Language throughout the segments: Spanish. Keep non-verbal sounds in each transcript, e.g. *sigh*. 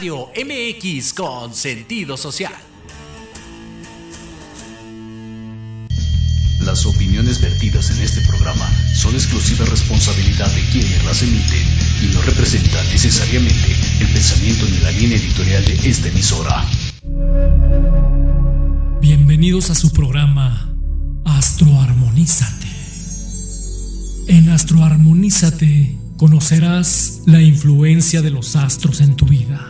Radio MX con sentido social. Las opiniones vertidas en este programa son exclusiva responsabilidad de quienes las emiten y no representan necesariamente el pensamiento ni la línea editorial de esta emisora. Bienvenidos a su programa Astroarmonízate. En Astroarmonízate conocerás la influencia de los astros en tu vida.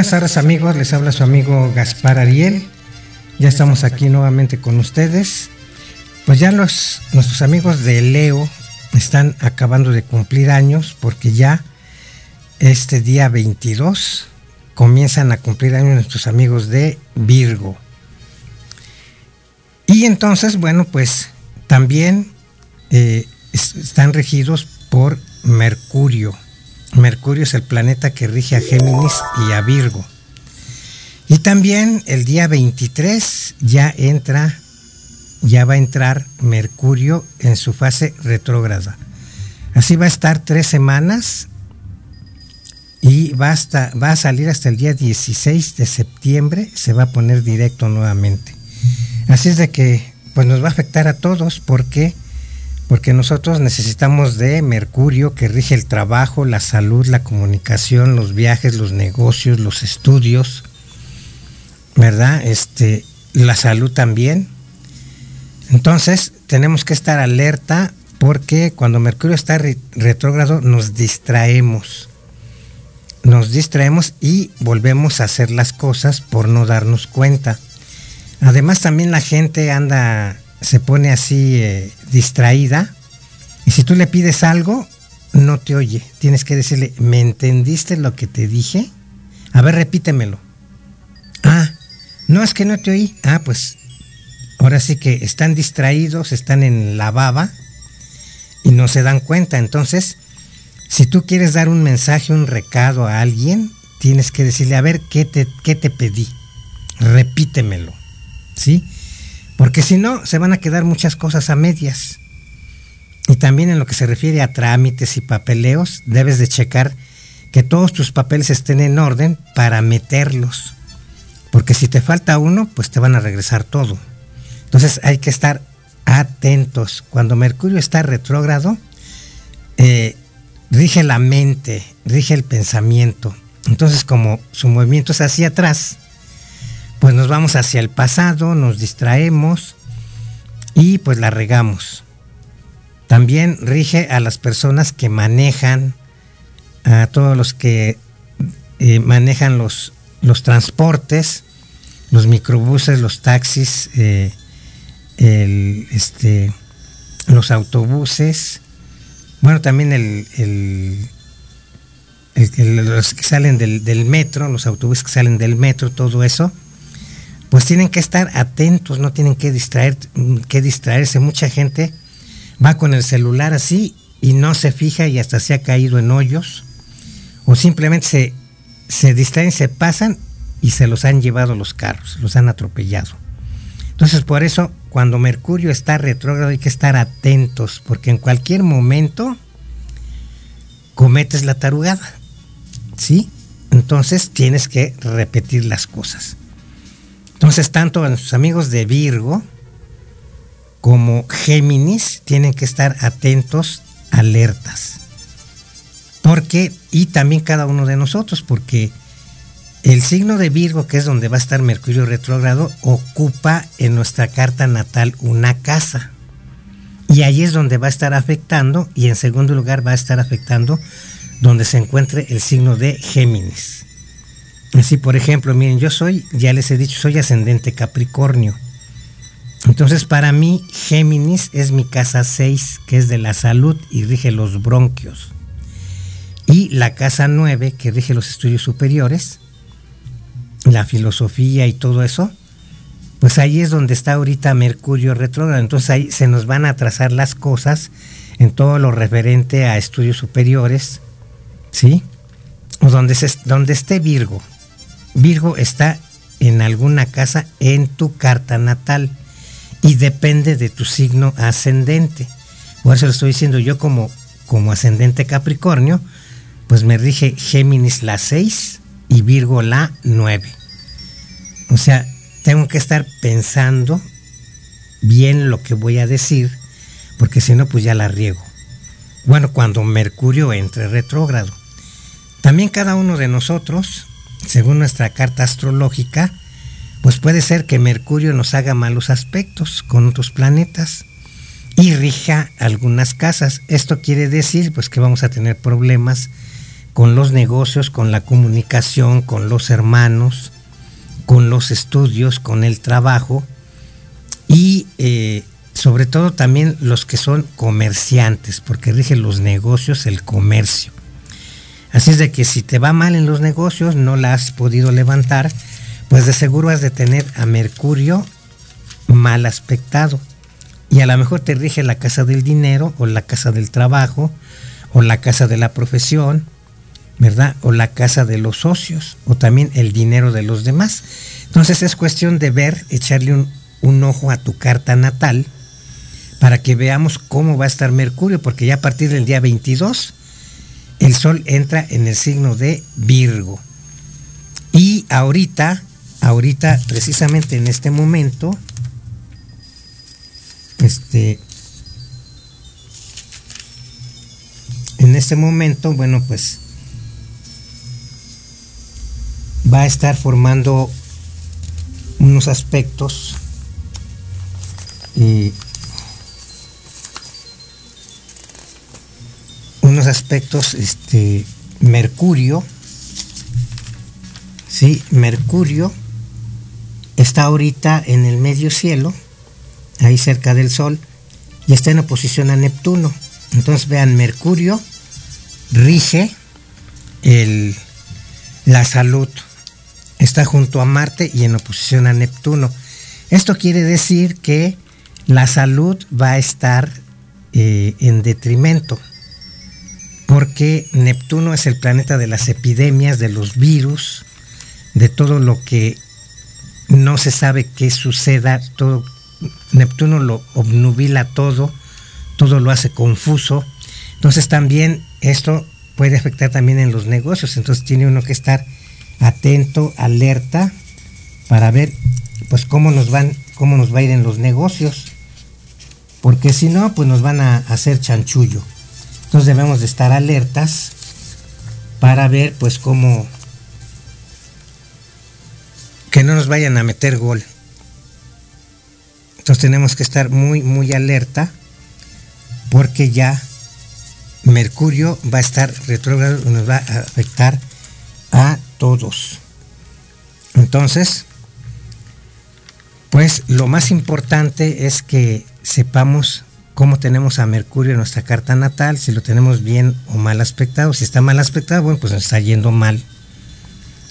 Buenas tardes amigos, les habla su amigo Gaspar Ariel. Ya estamos aquí nuevamente con ustedes. Pues ya los, nuestros amigos de Leo están acabando de cumplir años porque ya este día 22 comienzan a cumplir años nuestros amigos de Virgo. Y entonces, bueno, pues también eh, están regidos por Mercurio. Mercurio es el planeta que rige a Géminis y a Virgo. Y también el día 23 ya entra, ya va a entrar Mercurio en su fase retrógrada. Así va a estar tres semanas y va, va a salir hasta el día 16 de septiembre, se va a poner directo nuevamente. Así es de que pues nos va a afectar a todos porque porque nosotros necesitamos de Mercurio que rige el trabajo, la salud, la comunicación, los viajes, los negocios, los estudios, ¿verdad? Este, la salud también. Entonces, tenemos que estar alerta porque cuando Mercurio está retrógrado nos distraemos nos distraemos y volvemos a hacer las cosas por no darnos cuenta. Además también la gente anda, se pone así eh, distraída y si tú le pides algo, no te oye. Tienes que decirle, ¿me entendiste lo que te dije? A ver, repítemelo. Ah, no es que no te oí. Ah, pues ahora sí que están distraídos, están en la baba y no se dan cuenta. Entonces, si tú quieres dar un mensaje, un recado a alguien, tienes que decirle, a ver, ¿qué te, qué te pedí? Repítemelo, ¿sí? Porque si no, se van a quedar muchas cosas a medias. Y también en lo que se refiere a trámites y papeleos, debes de checar que todos tus papeles estén en orden para meterlos. Porque si te falta uno, pues te van a regresar todo. Entonces hay que estar atentos. Cuando Mercurio está retrógrado, eh, rige la mente, rige el pensamiento. Entonces, como su movimiento es hacia atrás, pues nos vamos hacia el pasado, nos distraemos y pues la regamos. También rige a las personas que manejan, a todos los que eh, manejan los, los transportes, los microbuses, los taxis, eh, este, los autobuses, bueno, también el, los que salen del, metro, los autobuses que salen del metro, todo eso, pues tienen que estar atentos, no tienen que, distraer, que distraerse. Mucha gente va con el celular así y no se fija y hasta se ha caído en hoyos, o simplemente se, se distraen, se pasan y se los han llevado los carros, los han atropellado. Entonces, por eso, cuando Mercurio está retrógrado, hay que estar atentos, porque en cualquier momento cometes la tarugada. ¿Sí? Entonces tienes que repetir las cosas. Entonces, tanto nuestros amigos de Virgo como Géminis tienen que estar atentos, alertas. Porque, y también cada uno de nosotros, porque el signo de Virgo, que es donde va a estar Mercurio retrógrado, ocupa en nuestra carta natal una casa. Y ahí es donde va a estar afectando, y en segundo lugar va a estar afectando donde se encuentre el signo de Géminis. Así, por ejemplo, miren, yo soy, ya les he dicho, soy ascendente Capricornio. Entonces, para mí, Géminis es mi casa 6, que es de la salud y rige los bronquios. Y la casa 9, que rige los estudios superiores, la filosofía y todo eso, pues ahí es donde está ahorita Mercurio retrógrado. Entonces ahí se nos van a trazar las cosas en todo lo referente a estudios superiores, ¿sí? O donde, se, donde esté Virgo. Virgo está en alguna casa en tu carta natal y depende de tu signo ascendente. Por eso le estoy diciendo yo como, como ascendente Capricornio, pues me rige Géminis la 6 y Virgo la 9. O sea, tengo que estar pensando bien lo que voy a decir, porque si no, pues ya la riego. Bueno, cuando Mercurio entre retrógrado. También cada uno de nosotros, según nuestra carta astrológica, pues puede ser que Mercurio nos haga malos aspectos con otros planetas y rija algunas casas. Esto quiere decir pues que vamos a tener problemas con los negocios, con la comunicación, con los hermanos, con los estudios, con el trabajo y eh, sobre todo también los que son comerciantes, porque rige los negocios, el comercio. Así es de que si te va mal en los negocios, no la has podido levantar, pues de seguro has de tener a Mercurio mal aspectado. Y a lo mejor te rige la casa del dinero o la casa del trabajo o la casa de la profesión, ¿verdad? O la casa de los socios o también el dinero de los demás. Entonces es cuestión de ver, echarle un, un ojo a tu carta natal para que veamos cómo va a estar Mercurio, porque ya a partir del día 22 el Sol entra en el signo de Virgo. Y ahorita, ahorita, precisamente en este momento, este, en este momento, bueno, pues va a estar formando unos aspectos eh, unos aspectos, este, Mercurio, ¿sí? Mercurio está ahorita en el medio cielo, ahí cerca del Sol, y está en oposición a Neptuno. Entonces vean, Mercurio rige el, la salud, está junto a Marte y en oposición a Neptuno. Esto quiere decir que la salud va a estar eh, en detrimento porque Neptuno es el planeta de las epidemias, de los virus, de todo lo que no se sabe qué suceda, Neptuno lo obnubila todo, todo lo hace confuso. Entonces también esto puede afectar también en los negocios, entonces tiene uno que estar atento, alerta para ver pues cómo nos van cómo nos va a ir en los negocios. Porque si no, pues nos van a hacer chanchullo. Entonces debemos de estar alertas para ver pues cómo que no nos vayan a meter gol. Entonces tenemos que estar muy muy alerta porque ya Mercurio va a estar retrógrado y nos va a afectar a todos. Entonces, pues lo más importante es que sepamos cómo tenemos a Mercurio en nuestra carta natal, si lo tenemos bien o mal aspectado. Si está mal aspectado, bueno, pues nos está yendo mal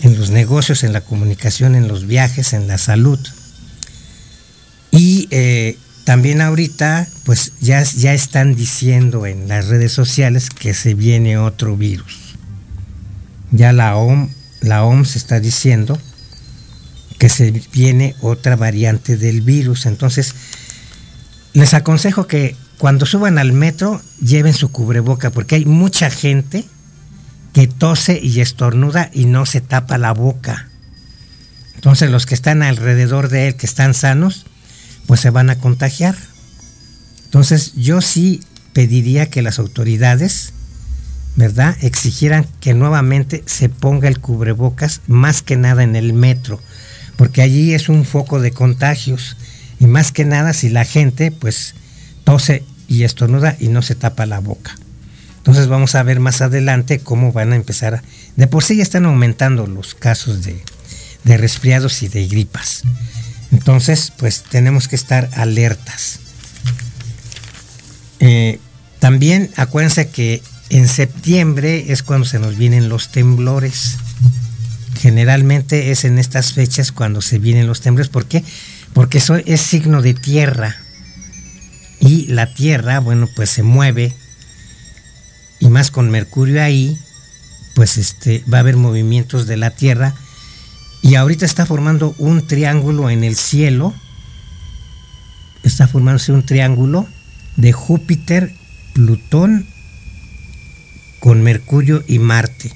en los negocios, en la comunicación, en los viajes, en la salud. Y eh, también ahorita, pues ya, ya están diciendo en las redes sociales que se viene otro virus. Ya la, OM, la OMS está diciendo que se viene otra variante del virus. Entonces, les aconsejo que cuando suban al metro lleven su cubreboca porque hay mucha gente que tose y estornuda y no se tapa la boca. Entonces los que están alrededor de él, que están sanos, pues se van a contagiar. Entonces yo sí pediría que las autoridades ¿verdad? Exigieran que nuevamente se ponga el cubrebocas más que nada en el metro, porque allí es un foco de contagios y más que nada si la gente pues tose y estornuda y no se tapa la boca. Entonces vamos a ver más adelante cómo van a empezar. A, de por sí ya están aumentando los casos de, resfriados y de gripas. Entonces, pues tenemos que estar alertas. Eh, también acuérdense que en septiembre es cuando se nos vienen los temblores. Generalmente es en estas fechas cuando se vienen los temblores. ¿Por qué? Eso es signo de tierra. Y la tierra, bueno, pues se mueve. Y más con Mercurio ahí, pues este, va a haber movimientos de la tierra. Y ahorita está formando un triángulo en el cielo. Está formándose un triángulo de Júpiter, Plutón con Mercurio y Marte.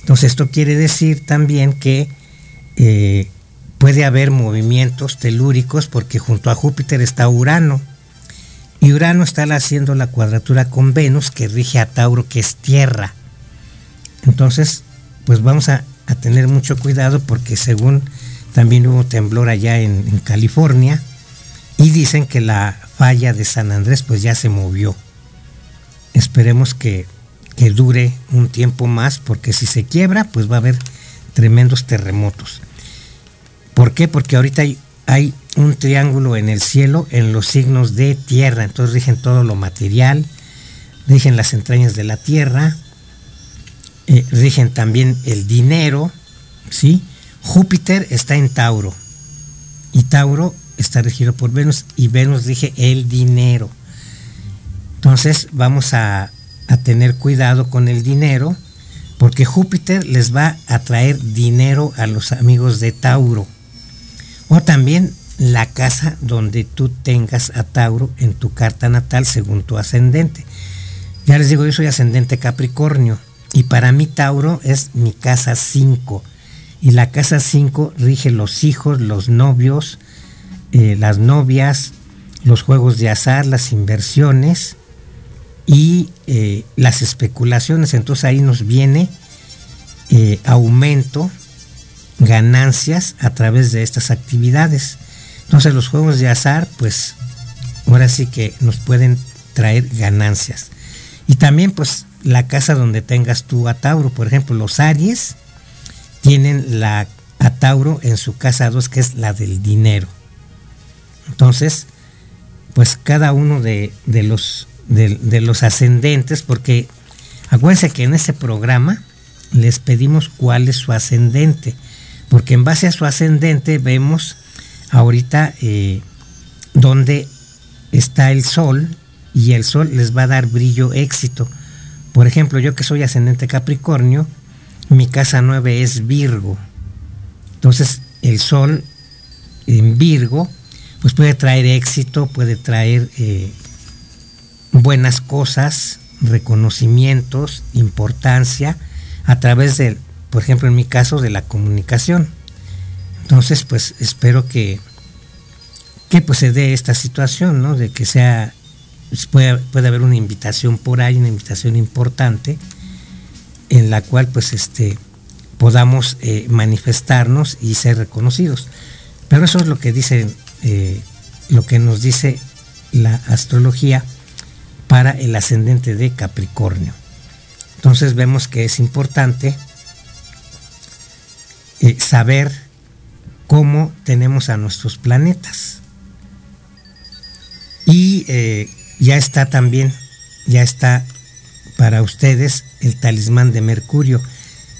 Entonces esto quiere decir también que eh, puede haber movimientos telúricos porque junto a Júpiter está Urano. Y Urano está haciendo la cuadratura con Venus que rige a Tauro, que es tierra. Entonces, pues vamos a, tener mucho cuidado porque según también hubo temblor allá en, en California y dicen que la falla de San Andrés pues ya se movió. Esperemos que que dure un tiempo más, porque si se quiebra, pues va a haber tremendos terremotos. ¿Por qué? Porque ahorita hay, un triángulo en el cielo en los signos de tierra, entonces rigen todo lo material, rigen las entrañas de la tierra, eh, rigen también el dinero, ¿sí? Júpiter está en Tauro y Tauro está regido por Venus y Venus rige el dinero. Entonces vamos a, a tener cuidado con el dinero, porque Júpiter les va a traer dinero a los amigos de Tauro. O también la casa donde tú tengas a Tauro en tu carta natal según tu ascendente. Ya les digo, yo soy ascendente Capricornio y para mí Tauro es mi casa 5. Y la casa 5 rige los hijos, los novios, eh, las novias, los juegos de azar, las inversiones y eh, las especulaciones. Entonces ahí nos viene eh, aumento, ganancias a través de estas actividades. Entonces los juegos de azar, pues ahora sí que nos pueden traer ganancias. Y también pues la casa donde tengas tú a Tauro, por ejemplo, los Aries tienen la a Tauro en su casa 2, que es la del dinero. Entonces, pues cada uno de, de los de, los ascendentes, porque acuérdense que en ese programa les pedimos cuál es su ascendente, porque en base a su ascendente vemos ahorita eh, dónde está el sol y el sol les va a dar brillo, éxito. Por ejemplo, yo que soy ascendente Capricornio, mi casa 9 es Virgo. Entonces, el sol en Virgo, pues puede traer éxito, puede traer eh, buenas cosas, reconocimientos, importancia, a través de, por ejemplo, en mi caso, de la comunicación. Entonces, pues espero que, que pues, se dé esta situación, ¿no? De que sea, pues, puede, puede haber una invitación por ahí, una invitación importante, en la cual, pues, este, podamos eh, manifestarnos y ser reconocidos. Pero eso es lo que dice, eh, lo que nos dice la astrología para el ascendente de Capricornio. Entonces vemos que es importante eh, saber cómo tenemos a nuestros planetas. Y eh, ya está también, ya está para ustedes el talismán de Mercurio.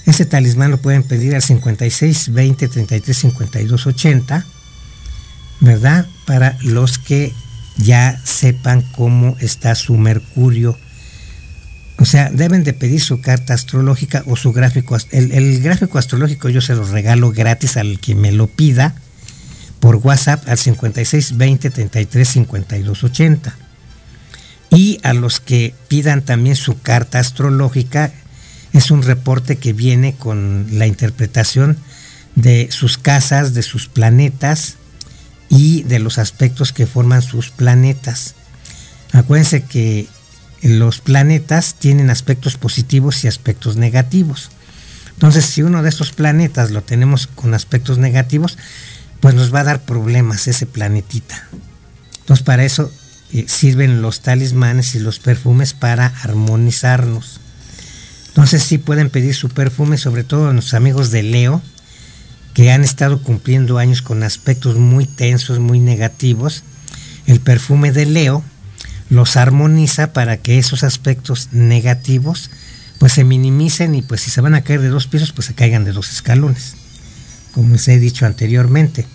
Ese talismán lo pueden pedir al 56 20 33 52 80, ¿verdad? Para los que ya sepan cómo está su Mercurio. O sea, deben de pedir su carta astrológica o su gráfico. El, el gráfico astrológico yo se lo regalo gratis al que me lo pida por WhatsApp al 56 20 33 52 80. Y a los que pidan también su carta astrológica, es un reporte que viene con la interpretación de sus casas, de sus planetas, y de los aspectos que forman sus planetas. Acuérdense que los planetas tienen aspectos positivos y aspectos negativos. Entonces, si uno de estos planetas lo tenemos con aspectos negativos, pues nos va a dar problemas ese planetita. Entonces, para eso eh, sirven los talismanes y los perfumes para armonizarnos. Entonces, sí pueden pedir su perfume, sobre todo a nuestros amigos de Leo, que han estado cumpliendo años con aspectos muy tensos, muy negativos. El perfume de Leo los armoniza para que esos aspectos negativos pues se minimicen y pues si se van a caer de dos pisos pues se caigan de dos escalones, como les he dicho anteriormente.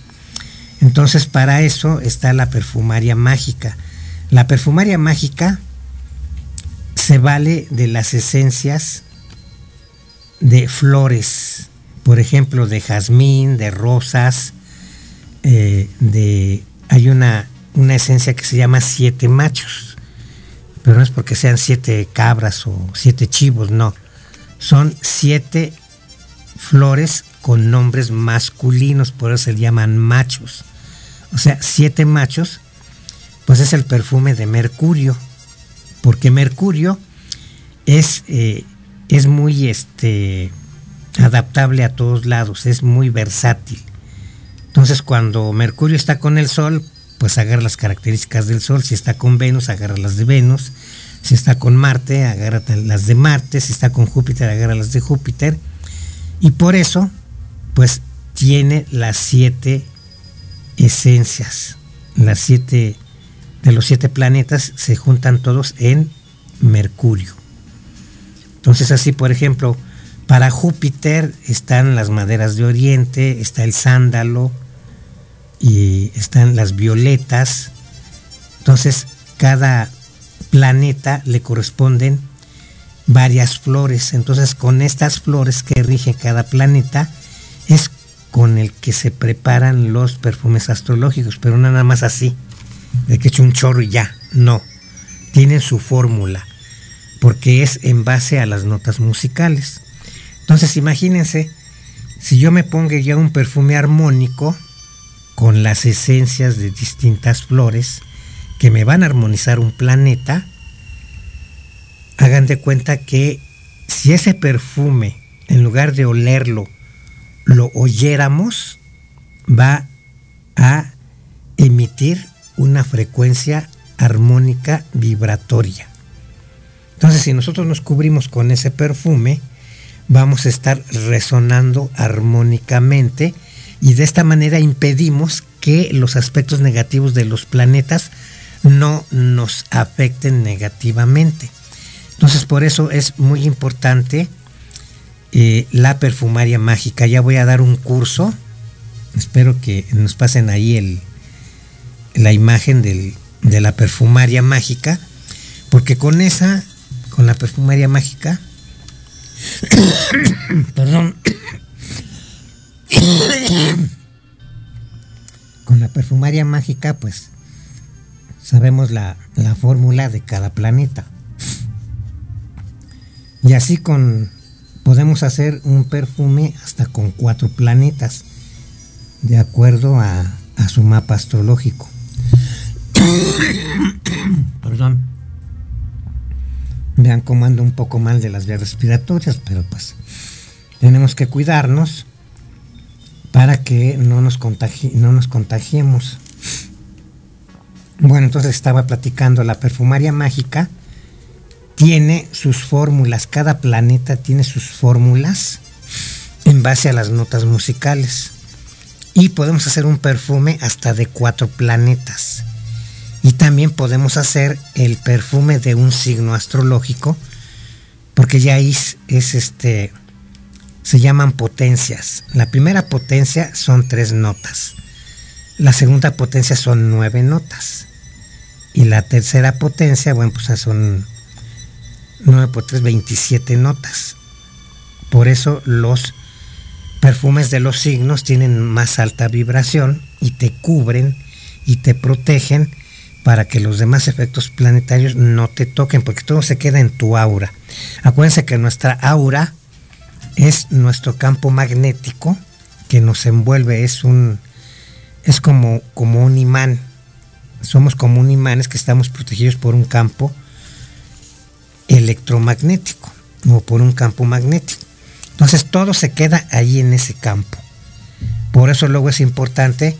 Entonces para eso está la perfumaria mágica. La perfumaria mágica se vale de las esencias de flores, por ejemplo, de jazmín, de rosas, eh, de hay una una esencia que se llama siete machos. Pero no es porque sean siete cabras o siete chivos, no. Son siete flores con nombres masculinos, por eso se llaman machos. O sea, siete machos, pues es el perfume de Mercurio. Porque Mercurio es, eh, es muy este, adaptable a todos lados, es muy versátil. Entonces cuando Mercurio está con el Sol, pues agarra las características del Sol. Si está con Venus, agarra las de Venus. Si está con Marte, agarra las de Marte. Si está con Júpiter, agarra las de Júpiter. Y por eso, pues tiene las siete esencias. Las siete de los siete planetas se juntan todos en Mercurio. Entonces así, por ejemplo, para Júpiter están las maderas de Oriente, está el sándalo, y están las violetas. Entonces, cada planeta le corresponden varias flores. Entonces, con estas flores que rige cada planeta, es con el que se preparan los perfumes astrológicos, pero nada más así, de que eche un chorro y ya, no. Tienen su fórmula, porque es en base a las notas musicales. Entonces, imagínense, si yo me pongo ya un perfume armónico, con las esencias de distintas flores que me van a armonizar un planeta, hagan de cuenta que si ese perfume, en lugar de olerlo, lo oyéramos, va a emitir una frecuencia armónica vibratoria. Entonces, si nosotros nos cubrimos con ese perfume, vamos a estar resonando armónicamente y de esta manera impedimos que los aspectos negativos de los planetas no nos afecten negativamente. Entonces por eso es muy importante eh, la perfumaria mágica. Ya voy a dar un curso. Espero que nos pasen ahí el, la imagen de la perfumaria mágica. Porque con esa, con la perfumaria mágica, *coughs* perdón, *coughs* Con la perfumaria mágica, pues sabemos la, fórmula de cada planeta. Y así con podemos hacer un perfume hasta con cuatro planetas, de acuerdo a, a su mapa astrológico. *coughs* Perdón. Vean cómo ando un poco mal de las vías respiratorias, pero pues tenemos que cuidarnos para que no nos, no nos contagiemos. Bueno, entonces estaba platicando, la perfumaria mágica tiene sus fórmulas, cada planeta tiene sus fórmulas en base a las notas musicales. Y podemos hacer un perfume hasta de cuatro planetas. Y también podemos hacer el perfume de un signo astrológico, porque ya es, es este se llaman potencias. La primera potencia son tres notas. La segunda potencia son nueve notas. Y la tercera potencia, bueno, pues son nueve por tres, 27 notas. Por eso los perfumes de los signos tienen más alta vibración y te cubren y te protegen para que los demás efectos planetarios no te toquen, porque todo se queda en tu aura. Acuérdense que nuestra aura es nuestro campo magnético que nos envuelve, es un es como, como un imán. Somos como un imán, es que estamos protegidos por un campo electromagnético o por un campo magnético. Entonces todo se queda ahí en ese campo. Por eso luego es importante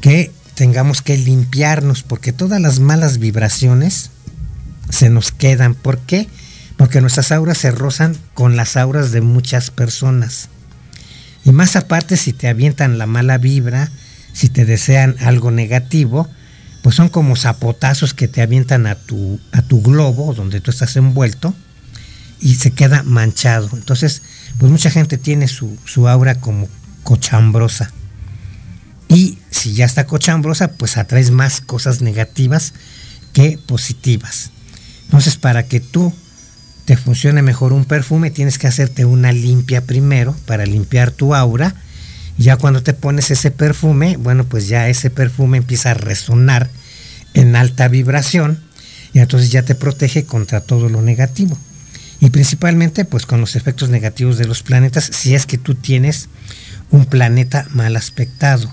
que tengamos que limpiarnos, porque todas las malas vibraciones se nos quedan. ¿Por qué? Porque nuestras auras se rozan con las auras de muchas personas. Y más aparte, si te avientan la mala vibra, si te desean algo negativo, pues son como zapotazos que te avientan a tu, a tu globo donde tú estás envuelto y se queda manchado. Entonces, pues mucha gente tiene su, su aura como cochambrosa. Y si ya está cochambrosa, pues atraes más cosas negativas que positivas. Entonces, para que tú te funcione mejor un perfume, tienes que hacerte una limpia primero para limpiar tu aura. Ya cuando te pones ese perfume, bueno, pues ya ese perfume empieza a resonar en alta vibración y entonces ya te protege contra todo lo negativo. Y principalmente pues con los efectos negativos de los planetas si es que tú tienes un planeta mal aspectado.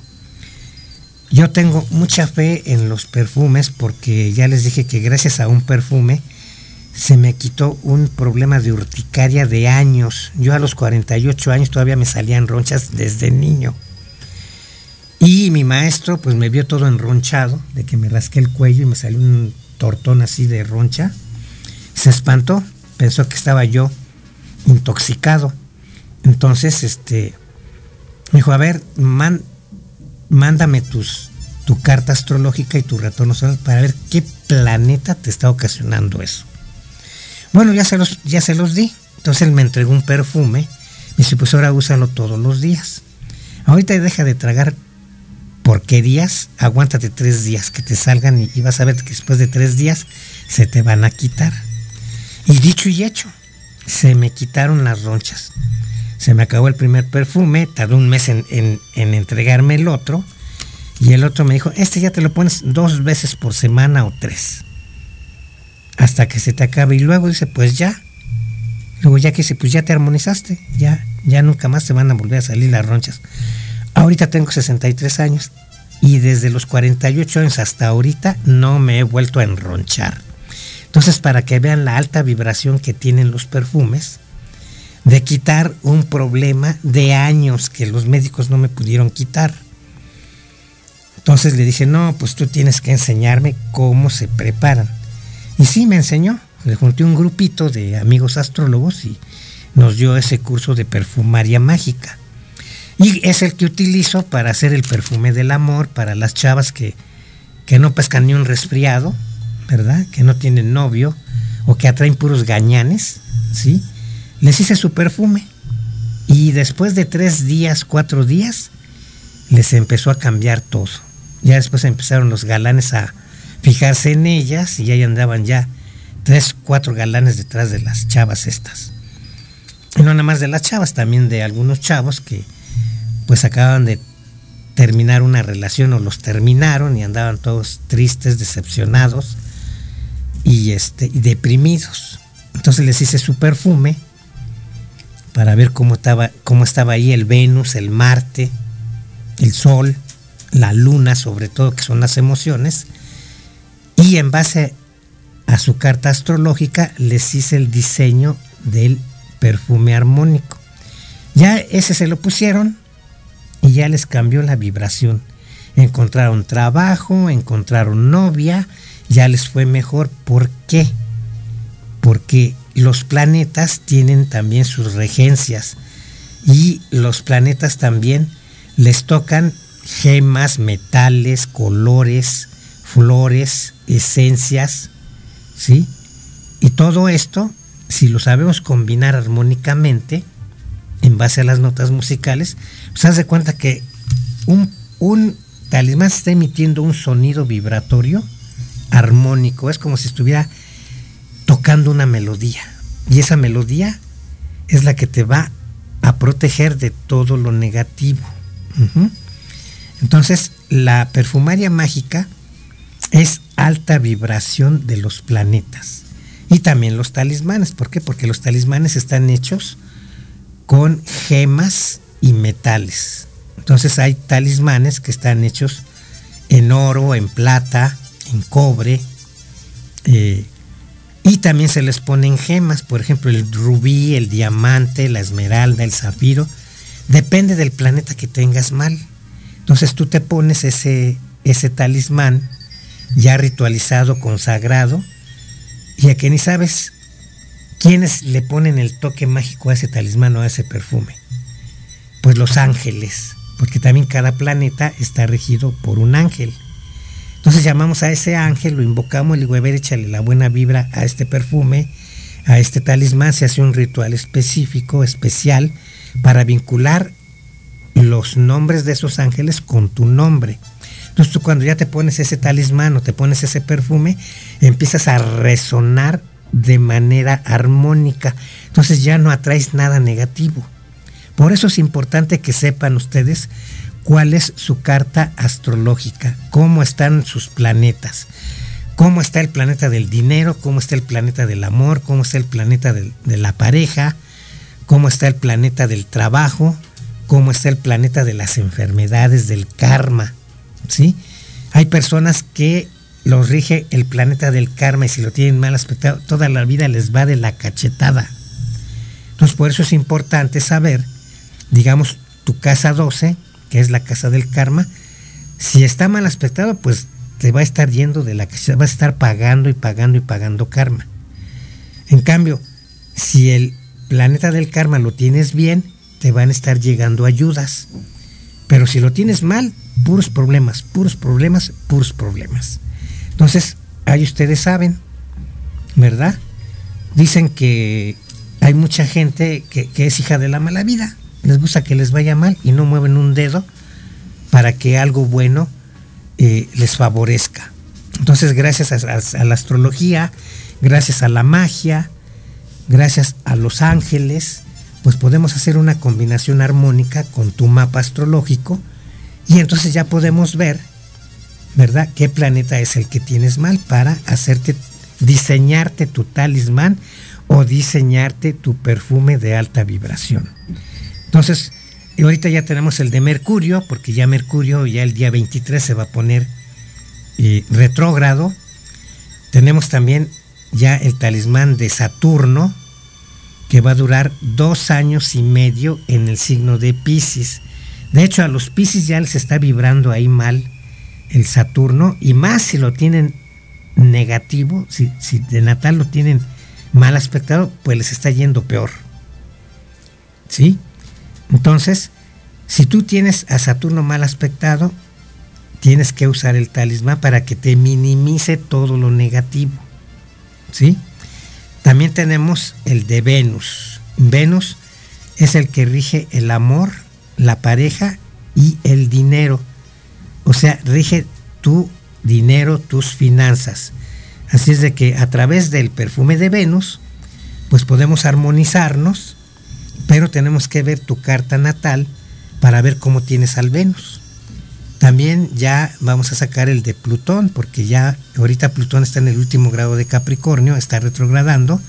Yo tengo mucha fe en los perfumes porque ya les dije que gracias a un perfume se me quitó un problema de urticaria de años. Yo a los 48 años todavía me salían ronchas desde niño. Y mi maestro pues me vio todo enronchado, de que me rasqué el cuello y me salió un tortón así de roncha. Se espantó, pensó que estaba yo intoxicado. Entonces, este, me dijo, a ver, mándame tus, tu carta astrológica y tu retorno solar para ver qué planeta te está ocasionando eso. Bueno, ya se los, ya se los di. Entonces él me entregó un perfume. y dice, pues ahora úsalo todos los días. Ahorita deja de tragar porquerías, aguántate tres días que te salgan y, vas a ver que después de tres días se te van a quitar. Y dicho y hecho, se me quitaron las ronchas. Se me acabó el primer perfume, tardó un mes en, en entregarme el otro. Y el otro me dijo, este ya te lo pones dos veces por semana o tres hasta que se te acabe. Y luego dice, pues ya. Luego ya que dice, pues ya te armonizaste, ya, ya nunca más te van a volver a salir las ronchas. Ahorita tengo 63 años y desde los 48 años hasta ahorita no me he vuelto a enronchar. Entonces, para que vean la alta vibración que tienen los perfumes, de quitar un problema de años que los médicos no me pudieron quitar. Entonces le dije, no, pues tú tienes que enseñarme cómo se preparan. Y sí, me enseñó. Le junté un grupito de amigos astrólogos y nos dio ese curso de perfumaria mágica. Y es el que utilizo para hacer el perfume del amor para las chavas que, que no pescan ni un resfriado, ¿verdad? Que no tienen novio o que atraen puros gañanes, ¿sí? Les hice su perfume y después de tres días, cuatro días, les empezó a cambiar todo. Ya después empezaron los galanes a, fijarse en ellas y ahí andaban ya tres, cuatro galanes detrás de las chavas estas. Y no nada más de las chavas, también de algunos chavos que pues acaban de terminar una relación o los terminaron y andaban todos tristes, decepcionados y, este, y deprimidos. Entonces les hice su perfume para ver cómo estaba, cómo estaba ahí el Venus, el Marte, el Sol, la Luna, sobre todo, que son las emociones, y en base a su carta astrológica les hice el diseño del perfume armónico. Ya ese se lo pusieron y ya les cambió la vibración. Encontraron trabajo, encontraron novia, ya les fue mejor. ¿Por qué? Porque los planetas tienen también sus regencias y los planetas también les tocan gemas, metales, colores, flores, esencias, ¿sí? Y todo esto, si lo sabemos combinar armónicamente, en base a las notas musicales, pues haz de cuenta que un, un talismán está emitiendo un sonido vibratorio armónico, es como si estuviera tocando una melodía. Y esa melodía es la que te va a proteger de todo lo negativo. Entonces, la perfumaria mágica es alta vibración de los planetas. Y también los talismanes. ¿Por qué? Porque los talismanes están hechos con gemas y metales. Entonces hay talismanes que están hechos en oro, en plata, en cobre, eh, Y también se les ponen gemas, por ejemplo, el rubí, el diamante, la esmeralda, el zafiro. Depende del planeta que tengas mal. Entonces tú te pones ese, ese talismán ya ritualizado, consagrado, y a que ni sabes quiénes le ponen el toque mágico a ese talismán o a ese perfume. Pues los ángeles, porque también cada planeta está regido por un ángel. Entonces llamamos a ese ángel, lo invocamos, le digo, a ver, échale la buena vibra a este perfume, a este talismán, se hace un ritual específico, especial, para vincular los nombres de esos ángeles con tu nombre. Entonces tú cuando ya te pones ese talismán o te pones ese perfume, empiezas a resonar de manera armónica. Entonces ya no atraes nada negativo. Por eso es importante que sepan ustedes cuál es su carta astrológica, cómo están sus planetas, cómo está el planeta del dinero, cómo está el planeta del amor, cómo está el planeta de, la pareja, cómo está el planeta del trabajo, cómo está el planeta de las enfermedades, del karma. ¿Sí? Hay personas que los rige el planeta del karma y si lo tienen mal aspectado, toda la vida les va de la cachetada. Entonces por eso es importante saber, digamos, tu casa 12, que es la casa del karma, si está mal aspectado, pues te va a estar yendo de la que va a estar pagando y pagando y pagando karma. En cambio, si el planeta del karma lo tienes bien, te van a estar llegando ayudas. Pero si lo tienes mal, puros problemas, puros problemas, puros problemas. Entonces, ahí ustedes saben, ¿verdad? Dicen que hay mucha gente que, es hija de la mala vida les gusta que les vaya mal y no mueven un dedo para que algo bueno eh, les favorezca. Entonces, gracias a, la astrología, gracias a la magia, gracias a los ángeles, pues podemos hacer una combinación armónica con tu mapa astrológico y entonces ya podemos ver, ¿verdad?, qué planeta es el que tienes mal para hacerte, diseñarte tu talismán o diseñarte tu perfume de alta vibración. Entonces, ahorita ya tenemos el de Mercurio, porque ya Mercurio ya el día 23 se va a poner eh, retrógrado. Tenemos también ya el talismán de Saturno, que va a durar dos años y medio en el signo de Pisces. De hecho, a los Pisces ya les está vibrando ahí mal el Saturno, y más si lo tienen negativo, si, si de natal lo tienen mal aspectado, pues les está yendo peor. ¿Sí? Entonces, si tú tienes a Saturno mal aspectado, tienes que usar el talismán para que te minimice todo lo negativo. ¿Sí? También tenemos el de Venus. Venus es el que rige el amor, la pareja y el dinero. O sea, rige tu dinero, tus finanzas. Así es de que a través del perfume de Venus, pues podemos armonizarnos pero tenemos que ver tu carta natal para ver cómo tienes al Venus. También ya vamos a sacar el de Plutón, porque ya ahorita Plutón está en el último grado de Capricornio, está retrogradando,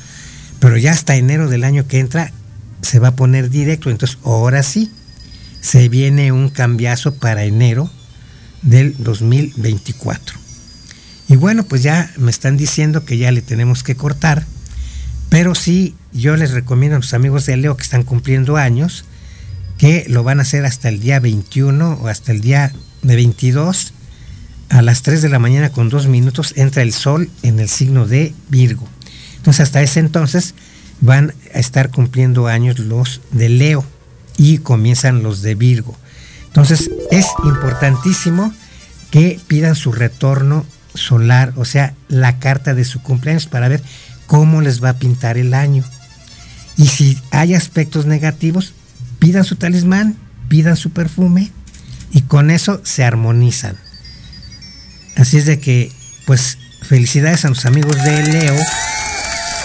pero ya hasta enero del año que entra se va a poner directo. Entonces, ahora sí, se viene un cambiazo para enero del 2024. Y bueno, pues ya me están diciendo que ya le tenemos que cortar, pero sí yo les recomiendo a los amigos de Leo que están cumpliendo años que lo van a hacer hasta el día 21 o hasta el día de 22 a las 3 de la mañana con 2 minutos entra el sol en el signo de Virgo. Entonces hasta ese entonces van a estar cumpliendo años los de Leo y comienzan los de Virgo. Entonces es importantísimo que pidan su retorno solar, o sea, la carta de su cumpleaños para ver cómo les va a pintar el año. Y si hay aspectos negativos, pidan su talismán, pidan su perfume y con eso se armonizan. Así es de que, pues, felicidades a los amigos de Leo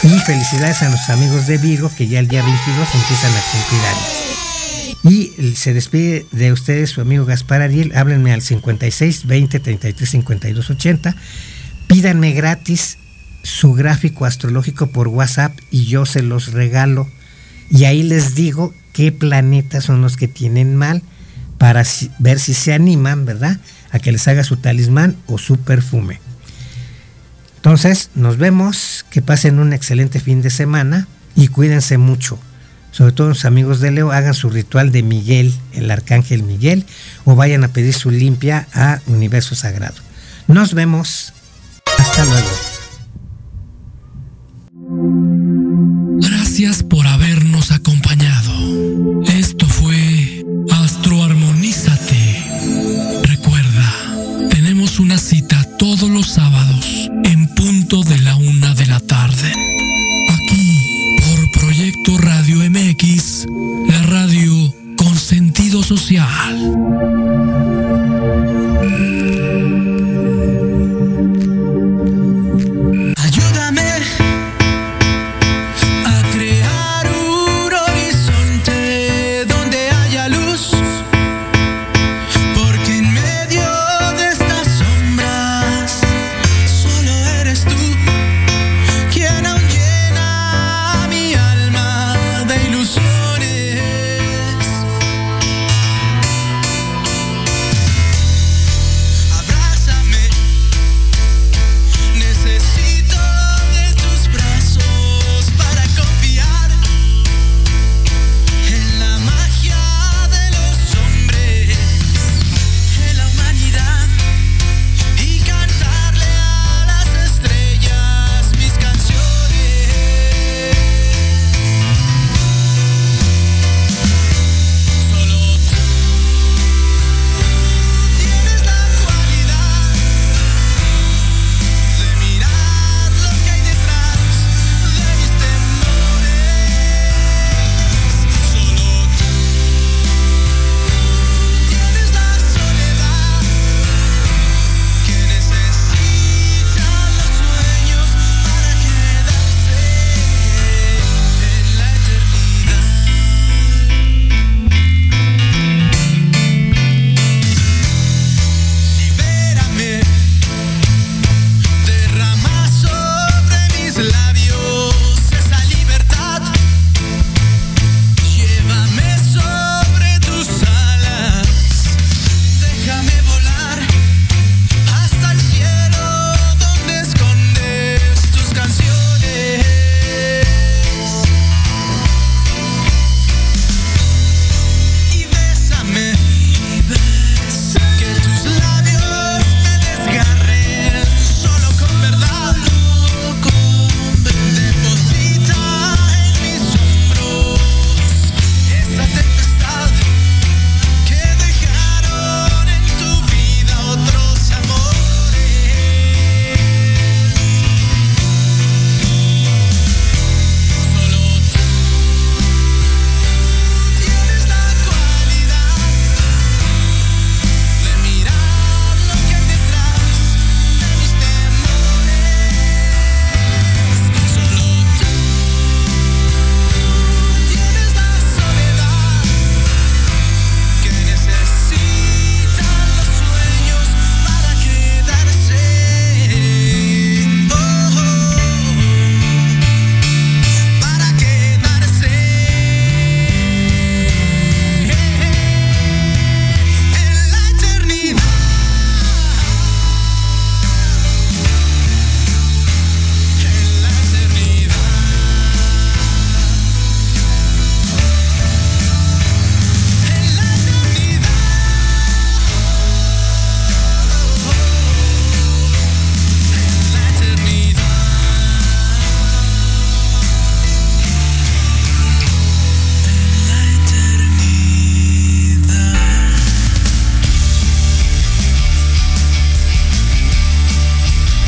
y felicidades a los amigos de Virgo que ya el día 22 empiezan a cumplir años. Y se despide de ustedes su amigo Gaspar Ariel. Háblenme al 56 20 33 52 80. Pídanme gratis su gráfico astrológico por WhatsApp y yo se los regalo. Y ahí les digo qué planetas son los que tienen mal para ver si se animan, ¿verdad? A que les haga su talismán o su perfume. Entonces, nos vemos, que pasen un excelente fin de semana y cuídense mucho. Sobre todo los amigos de Leo, hagan su ritual de Miguel, el arcángel Miguel, o vayan a pedir su limpia a Universo Sagrado. Nos vemos. Hasta luego. Gracias por habernos acompañado. Esto fue Astroarmonízate. Recuerda, tenemos una cita todos los sábados en punto de la una de la tarde. Proyecto Radio MX, la radio con sentido social.